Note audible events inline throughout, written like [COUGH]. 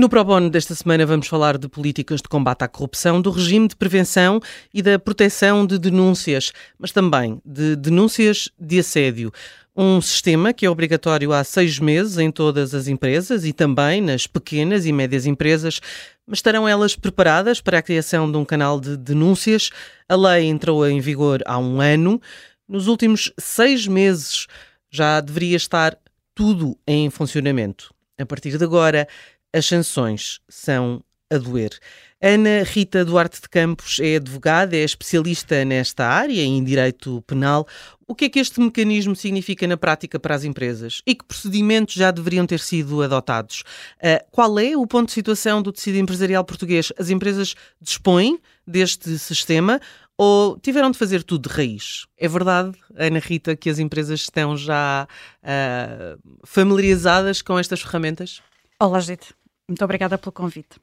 No Pro Bono desta semana vamos falar de políticas de combate à corrupção, do regime de prevenção e da proteção de denúncias, mas também de denúncias de assédio. Um sistema que é obrigatório há seis meses em todas as empresas e também nas pequenas e médias empresas. Mas estarão elas preparadas para a criação de um canal de denúncias? A lei entrou em vigor há um ano. Nos últimos seis meses já deveria estar tudo em funcionamento. A partir de agora, as sanções são a doer. Ana Rita Duarte de Campos é advogada, é especialista nesta área, em direito penal. O que é que este mecanismo significa na prática para as empresas? E que procedimentos já deveriam ter sido adotados? Uh, qual é o ponto de situação do tecido empresarial português? As empresas dispõem deste sistema ou tiveram de fazer tudo de raiz? É verdade, Ana Rita, que as empresas estão já uh, familiarizadas com estas ferramentas? Olá, gente. Muito obrigada pelo convite.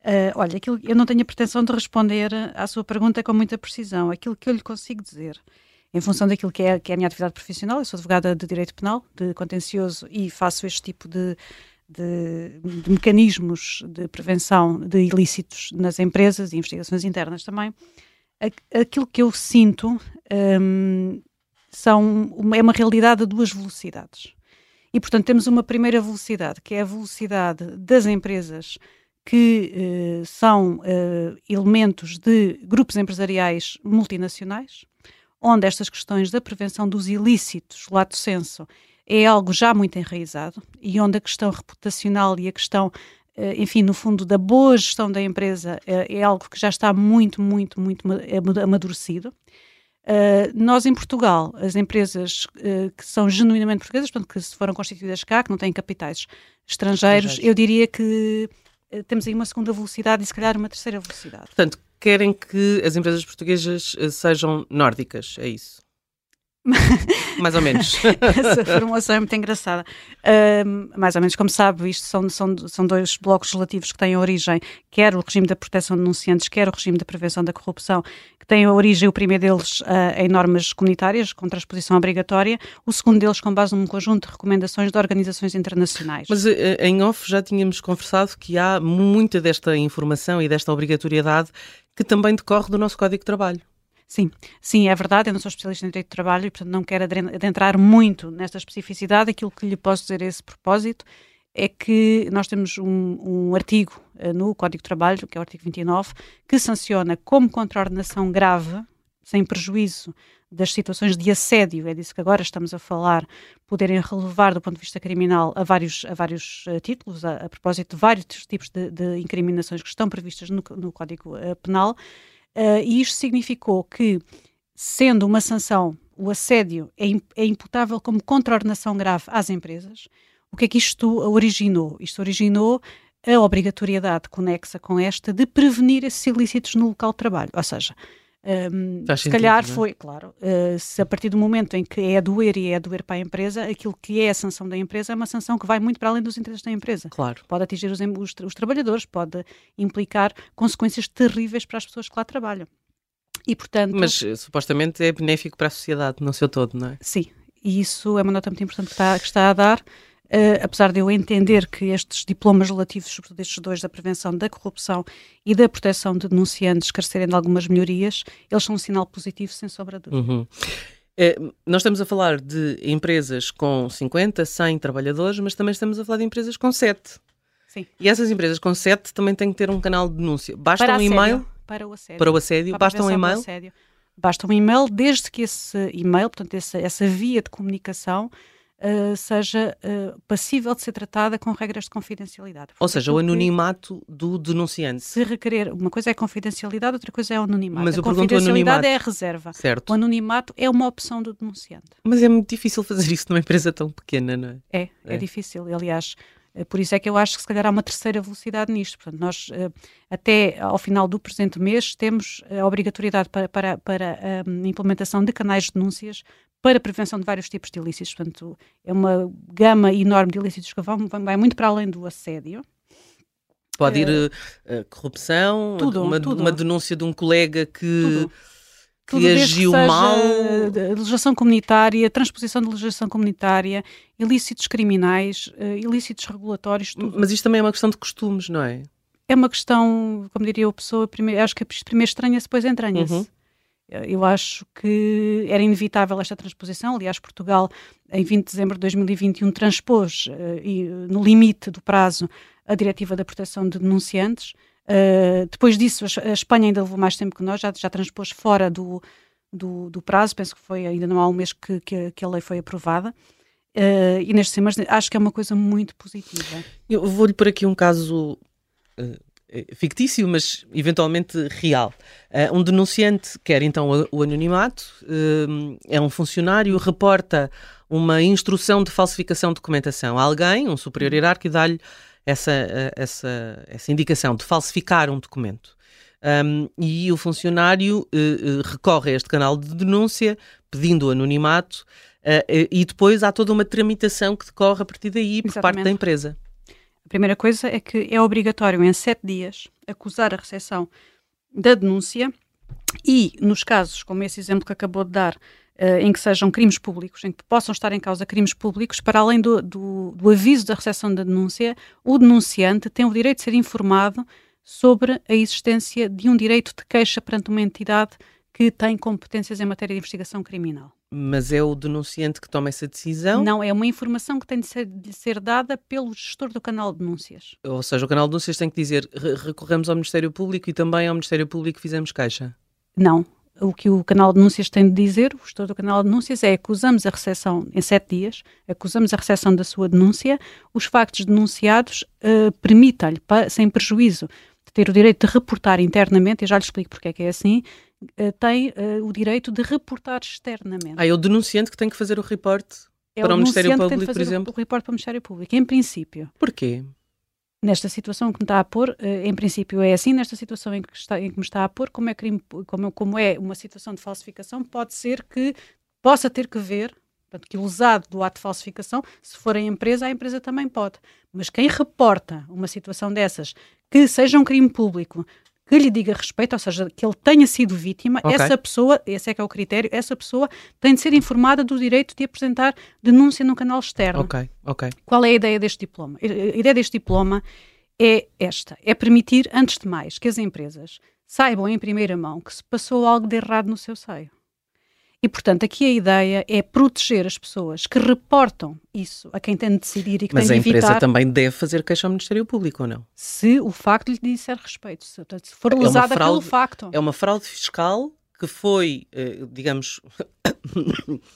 Uh, olha, aquilo, eu não tenho a pretensão de responder à sua pergunta com muita precisão. Aquilo que eu lhe consigo dizer, em função daquilo que é, que é a minha atividade profissional, eu sou advogada de direito penal, de contencioso e faço este tipo de, de, de mecanismos de prevenção de ilícitos nas empresas e investigações internas também. Aquilo que eu sinto um, são, é uma realidade a duas velocidades. E, portanto, temos uma primeira velocidade, que é a velocidade das empresas que eh, são eh, elementos de grupos empresariais multinacionais, onde estas questões da prevenção dos ilícitos, lato senso, é algo já muito enraizado e onde a questão reputacional e a questão, eh, enfim, no fundo, da boa gestão da empresa é algo que já está muito, muito, muito amadurecido. Uh, nós, em Portugal, as empresas uh, que são genuinamente portuguesas, portanto, que se foram constituídas cá, que não têm capitais estrangeiros, estrangeiros. eu diria que uh, temos aí uma segunda velocidade e, se calhar, uma terceira velocidade. Portanto, querem que as empresas portuguesas sejam nórdicas, é isso? [LAUGHS] mais ou menos. Essa formulação é muito engraçada. Mais ou menos, como sabe, isto são, são, são dois blocos relativos que têm origem, quer o regime da proteção de denunciantes, quer o regime da prevenção da corrupção, que têm a origem, o primeiro deles, uh, em normas comunitárias, com transposição obrigatória, o segundo deles com base num conjunto de recomendações de organizações internacionais. Mas uh, em off já tínhamos conversado que há muita desta informação e desta obrigatoriedade que também decorre do nosso Código de Trabalho. Sim, sim, é verdade. Eu não sou especialista em direito de trabalho e, portanto, não quero adentrar muito nesta especificidade. Aquilo que lhe posso dizer a esse propósito é que nós temos um, um artigo uh, no Código de Trabalho, que é o artigo 29, que sanciona como contraordenação grave, sem prejuízo das situações de assédio, é disso que agora estamos a falar, poderem relevar do ponto de vista criminal a vários, a vários uh, títulos, a, a, propósito de vários tipos de, de incriminações que estão previstas no, no Código uh, Penal, Uh, e isto significou que, sendo uma sanção, o assédio é, é imputável como contraordenação grave às empresas. O que é que isto originou? Isto originou a obrigatoriedade conexa com esta de prevenir esses ilícitos no local de trabalho. Ou seja, um, se sentido, calhar é? foi, claro, uh, se a partir do momento em que é a doer e é a doer para a empresa, aquilo que é a sanção da empresa é uma sanção que vai muito para além dos interesses da empresa. Claro. Pode atingir os, os, os trabalhadores, pode implicar consequências terríveis para as pessoas que lá trabalham. E, portanto, Mas eh, supostamente é benéfico para a sociedade, no seu todo, não é? Sim, e isso é uma nota muito importante que está, que está a dar. Uh, apesar de eu entender que estes diplomas relativos, sobretudo estes dois, da prevenção da corrupção e da proteção de denunciantes, carecerem de algumas melhorias, eles são um sinal positivo, sem sobra de dúvida. Uhum. É, nós estamos a falar de empresas com 50, 100 trabalhadores, mas também estamos a falar de empresas com 7. Sim. E essas empresas com 7 também têm que ter um canal de denúncia. Basta para um e-mail? Para o assédio. Para o assédio. Para basta um e-mail? Basta um e-mail, desde que esse e-mail, portanto, essa, essa via de comunicação, uh, seja uh, passível de ser tratada com regras de confidencialidade. Ou seja, o anonimato do denunciante. Se requerer, uma coisa é confidencialidade, outra coisa é o anonimato. Mas a confidencialidade é a reserva. Certo. O anonimato é uma opção do denunciante. Mas é muito difícil fazer isso numa empresa tão pequena, não é? É, é, é difícil. Aliás, por isso é que eu acho que se calhar há uma terceira velocidade nisto. Portanto, nós uh, até ao final do presente mês temos a obrigatoriedade para, para, para a um, implementação de canais de denúncias para a prevenção de vários tipos de ilícitos. Portanto, é uma gama enorme de ilícitos que vão, vai muito para além do assédio. Pode ir uh, corrupção, tudo, uma, tudo. uma denúncia de um colega que. Tudo que agiu que mal. Legislação comunitária, transposição de legislação comunitária, ilícitos criminais, uh, ilícitos regulatórios. Tudo. Mas isto também é uma questão de costumes, não é? É uma questão, como diria a pessoa, primeiro, acho que primeiro estranha-se, depois entranha-se. Uhum. Eu acho que era inevitável esta transposição. Aliás, Portugal, em 20 de dezembro de 2021, transpôs, uh, e, no limite do prazo, a Diretiva da Proteção de Denunciantes. Uh, depois disso, a Espanha ainda levou mais tempo que nós, já, já transpôs fora do, do, do, prazo, penso que foi ainda não há um mês que, que, que a lei foi aprovada. Uh, e nestes temas acho que é uma coisa muito positiva. Eu vou-lhe por aqui um caso uh, fictício, mas eventualmente real. Uh, um denunciante quer então o, o anonimato, é um funcionário, reporta uma instrução de falsificação de documentação a alguém, um superior hierárquico, dá-lhe essa, essa, essa indicação de falsificar um documento. Um, e o funcionário uh, uh, recorre a este canal de denúncia pedindo o anonimato uh, e depois há toda uma tramitação que decorre a partir daí por Exatamente. parte da empresa. A primeira coisa é que é obrigatório em sete dias acusar a recepção da denúncia e, nos casos, como esse exemplo que acabou de dar, uh, em que sejam crimes públicos, em que possam estar em causa crimes públicos, para além do, do, do aviso da recepção da denúncia, o denunciante tem o direito de ser informado sobre a existência de um direito de queixa perante uma entidade que tem competências em matéria de investigação criminal. Mas é o denunciante que toma essa decisão? Não, é uma informação que tem de ser, de ser dada pelo gestor do canal de denúncias. Ou seja, o canal de denúncias tem que dizer recorremos ao Ministério Público e também ao Ministério Público fizemos queixa? Não o que o canal de denúncias tem de dizer, o gestor do canal de denúncias, é acusamos a recepção em sete dias, acusamos a recepção da sua denúncia, os factos denunciados uh, permitam-lhe, sem prejuízo de ter o direito de reportar internamente, e já lhe explico porque é que é assim, uh, tem uh, o direito de reportar externamente. Ah, é o denunciante que tem que fazer o reporte é para o, o Ministério Público, por exemplo? o reporte para o Ministério Público, em princípio. Porquê? Nesta situação que me está a pôr, eh, em princípio é assim, nesta situação em que, está, em que me está a pôr, como é, crime, como, como é uma situação de falsificação, pode ser que possa ter que ver, portanto, que o usado do ato de falsificação, se for a empresa, a empresa também pode. Mas quem reporta uma situação dessas, que seja um crime público, que lhe diga respeito, ou seja, que ele tenha sido vítima, okay. essa pessoa, esse é que é o critério, essa pessoa tem de ser informada do direito de apresentar denúncia no canal externo. Ok, ok. Qual é a ideia deste diploma? A ideia deste diploma é esta: é permitir, antes de mais, que as empresas saibam em primeira mão que se passou algo de errado no seu seio. E, portanto, aqui a ideia é proteger as pessoas que reportam isso a quem tem de decidir e que Mas tem de evitar... Mas a empresa também deve fazer queixa ao Ministério Público, ou não? Se o facto lhe disser respeito, se, se for é lesada fraude, pelo facto. É uma fraude fiscal que foi, eh, digamos...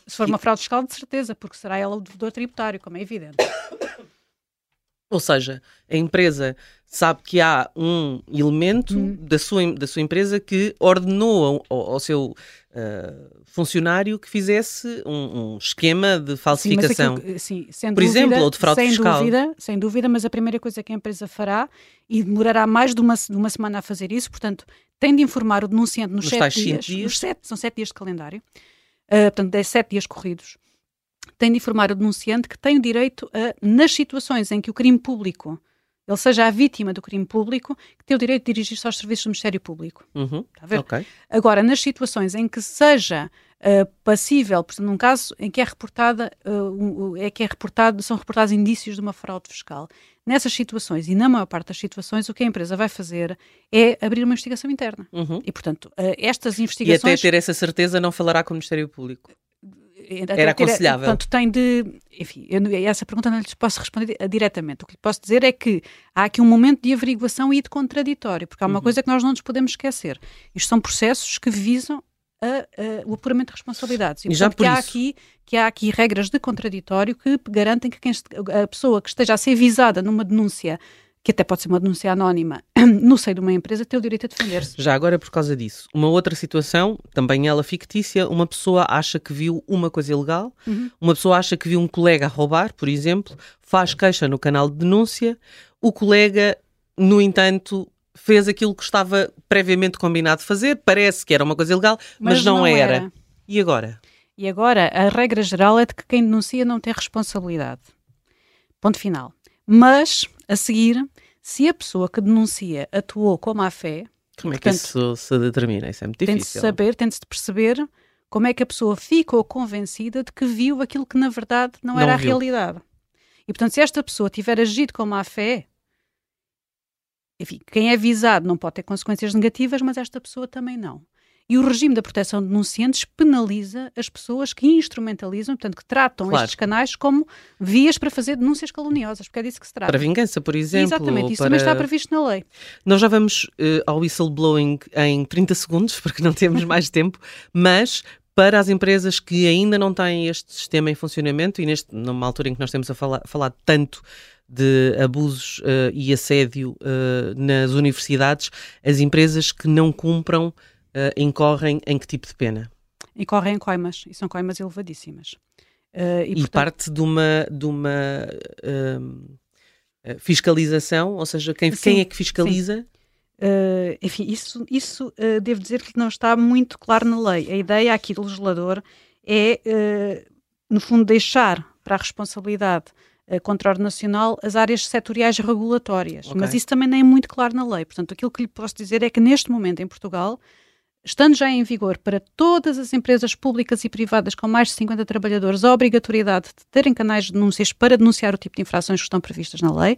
se for uma fraude fiscal, de certeza, porque será ela o devedor tributário, como é evidente. Ou seja, a empresa sabe que há um elemento hum. da, sua, da sua empresa que ordenou ao, ao seu uh, funcionário que fizesse um, um esquema de falsificação. Sim, sim, Por dúvida, exemplo, ou de fraude sem fiscal. Dúvida, sem dúvida, mas a primeira coisa que a empresa fará, e demorará mais de uma, de uma semana a fazer isso, portanto, tem de informar o denunciante nos, nos sete dias, dias. Nos sete, são sete dias de calendário, uh, portanto, dez, sete dias corridos, tem de informar o denunciante que tem o direito a, nas situações em que o crime público ele seja a vítima do crime público, que tem o direito de dirigir-se aos serviços do Ministério Público. Uhum. Está a ver? Okay. Agora, nas situações em que seja uh, passível, por exemplo, num caso em que é reportada, uh, é que é reportado, são reportados indícios de uma fraude fiscal, nessas situações, e na maior parte das situações, o que a empresa vai fazer é abrir uma investigação interna. Uhum. E, portanto, uh, estas investigações... E até ter essa certeza não falará com o Ministério Público. Era aconselhável. Portanto, tem de. Enfim, eu, essa pergunta não lhes posso responder diretamente. O que lhe posso dizer é que há aqui um momento de averiguação e de contraditório, porque há uma uhum. coisa que nós não nos podemos esquecer. Isto são processos que visam a, a, o apuramento de responsabilidades. E, e já por que, há aqui, que há aqui regras de contraditório que garantem que quem, a pessoa que esteja a ser visada numa denúncia que até pode ser uma denúncia anónima, [CLEARS THROAT] no seio de uma empresa, tem o direito a defender-se. Já agora, por causa disso, uma outra situação, também ela fictícia, uma pessoa acha que viu uma coisa ilegal, uhum. uma pessoa acha que viu um colega roubar, por exemplo, faz queixa no canal de denúncia, o colega, no entanto, fez aquilo que estava previamente combinado fazer, parece que era uma coisa ilegal, mas, mas não, não era. era. E agora? E agora, a regra geral é de que quem denuncia não tem responsabilidade. Ponto final. Mas, a seguir, se a pessoa que denuncia atuou com má fé. Como é que isso se determina? Isso é muito difícil. Tem de saber, tem de perceber como é que a pessoa ficou convencida de que viu aquilo que na verdade não, não era viu. a realidade. E portanto, se esta pessoa tiver agido com má fé, enfim, quem é visado não pode ter consequências negativas, mas esta pessoa também não. E o regime da proteção de denunciantes penaliza as pessoas que instrumentalizam, portanto, que tratam claro. estes canais como vias para fazer denúncias caluniosas, porque é disso que se trata. Para vingança, por exemplo. Exatamente, isso para... também está previsto na lei. Nós já vamos uh, ao whistleblowing em 30 segundos, [LAUGHS] porque não temos mais tempo, mas para as empresas que ainda não têm este sistema em funcionamento e neste, numa altura em que nós temos a falar, falar tanto de abusos uh, e assédio uh, nas universidades, as empresas que não cumpram uh, incorrem em que tipo de pena? Incorrem em coimas, e são coimas elevadíssimas. Uh, e, e portanto... parte de uma, de uma uh, fiscalização, ou seja, quem, quem é que fiscaliza? Enfim, isso, isso devo dizer que não está muito claro na lei. A ideia aqui do legislador é, no fundo, deixar para a responsabilidade controle nacional as áreas setoriais regulatórias. Okay. Mas isso também nem é muito claro na lei. Portanto, aquilo que lhe posso dizer é que neste momento em Portugal Estando já em vigor para todas as empresas públicas e privadas com mais de 50 trabalhadores a obrigatoriedade de terem canais de denúncias para denunciar o tipo de infrações que estão previstas na lei,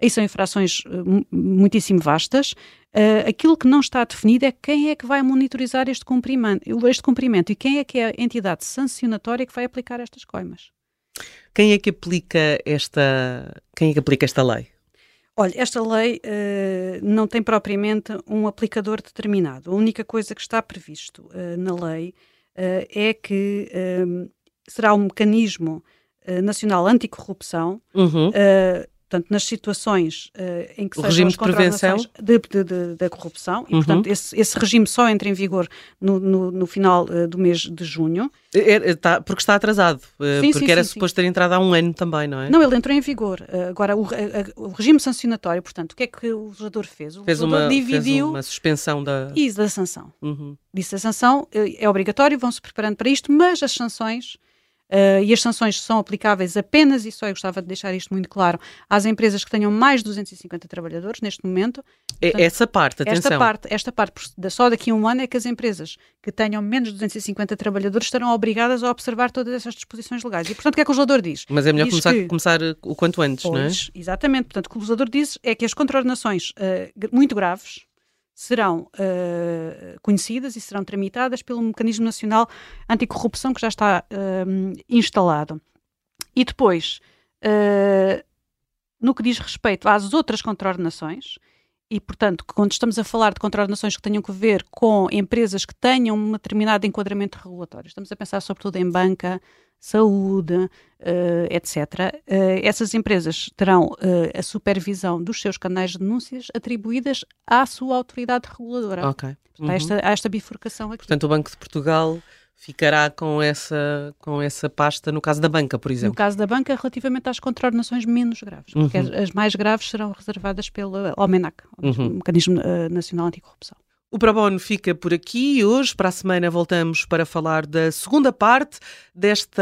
e são infrações uh, muitíssimo vastas. Uh, aquilo que não está definido é quem é que vai monitorizar este cumprimento, este cumprimento e quem é que é a entidade sancionatória que vai aplicar estas coimas. Quem é que aplica esta, quem é que aplica esta lei? Olha, esta lei uh, não tem propriamente um aplicador determinado. A única coisa que está previsto uh, na lei uh, é que será um mecanismo nacional anticorrupção uhum portanto, nas situações uh, em que o regime de prevenção de, de, de, da corrupção, e, uhum. portanto, esse, esse, regime só entra em vigor no, no, no final uh, do mês de junho. É, é, tá, porque está atrasado, uh, sim, porque sim, era sim, suposto ter entrado há um ano também, não é? Não, ele entrou em vigor. agora, o, o, regime sancionatório, portanto, o que é que o legislador fez? O fez legislador uma, dividiu... Fez uma suspensão da... Isso, da sanção. Uhum. Disse a sanção é obrigatório, vão-se preparando para isto, mas as sanções Uh, e as sanções são aplicáveis apenas, e só eu gostava de deixar isto muito claro, às empresas que tenham mais de 250 trabalhadores neste momento. É Portanto, essa parte, atenção. Esta parte, esta parte, só daqui a um ano é que as empresas que tenham menos de 250 trabalhadores estarão obrigadas a observar todas essas disposições legais. E, portanto, o que é que o legislador diz? Mas é melhor começar, que, começar, o quanto antes, pois, não é? Exatamente. Portanto, o que o legislador diz é que as contraordenações uh, muito graves, serão uh, conhecidas e serão tramitadas pelo Mecanismo Nacional Anticorrupção que já está uh, instalado. E depois, uh, no que diz respeito às outras contraordenações, e, portanto, quando estamos a falar de contraordenações que tenham que ver com empresas que tenham um determinado enquadramento regulatório, estamos a pensar sobretudo em banca, saúde, uh, etc., uh, essas empresas terão uh, a supervisão dos seus canais de denúncias atribuídas à sua autoridade reguladora. Ok. Uhum. Há, esta, há esta bifurcação aqui. Portanto, o Banco de Portugal ficará com essa, com essa pasta no caso da banca, por exemplo? No caso da banca, relativamente às contraordenações menos graves, porque uhum. as, as, mais graves serão reservadas pelo OMENAC, uhum. o Mecanismo Nacional Anticorrupção. O Pro Bono fica por aqui. Hoje, para a semana, voltamos para falar da segunda parte desta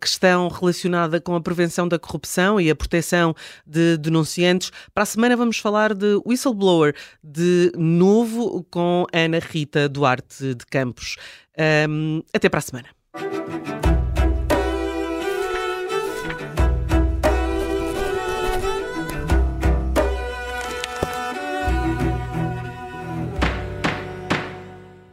questão relacionada com a prevenção da corrupção e a proteção de denunciantes. Para a semana, vamos falar de whistleblower de novo com Ana Rita Duarte de Campos. Um, até para a semana.